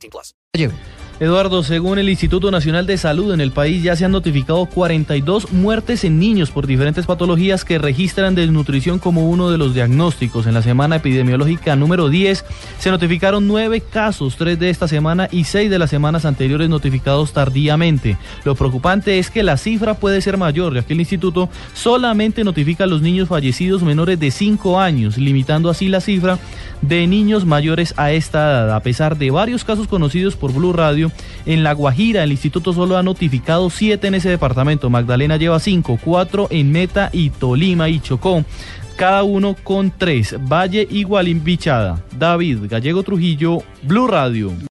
18 plus. Eduardo, según el Instituto Nacional de Salud en el país ya se han notificado 42 muertes en niños por diferentes patologías que registran desnutrición como uno de los diagnósticos. En la semana epidemiológica número 10 se notificaron nueve casos, tres de esta semana y seis de las semanas anteriores notificados tardíamente. Lo preocupante es que la cifra puede ser mayor, ya que el instituto solamente notifica a los niños fallecidos menores de 5 años, limitando así la cifra de niños mayores a esta edad. A pesar de varios casos conocidos por Blue Radio, en La Guajira el instituto solo ha notificado 7 en ese departamento. Magdalena lleva 5, 4 en Meta y Tolima y Chocó. Cada uno con 3. Valle igual Bichada. David Gallego Trujillo, Blue Radio.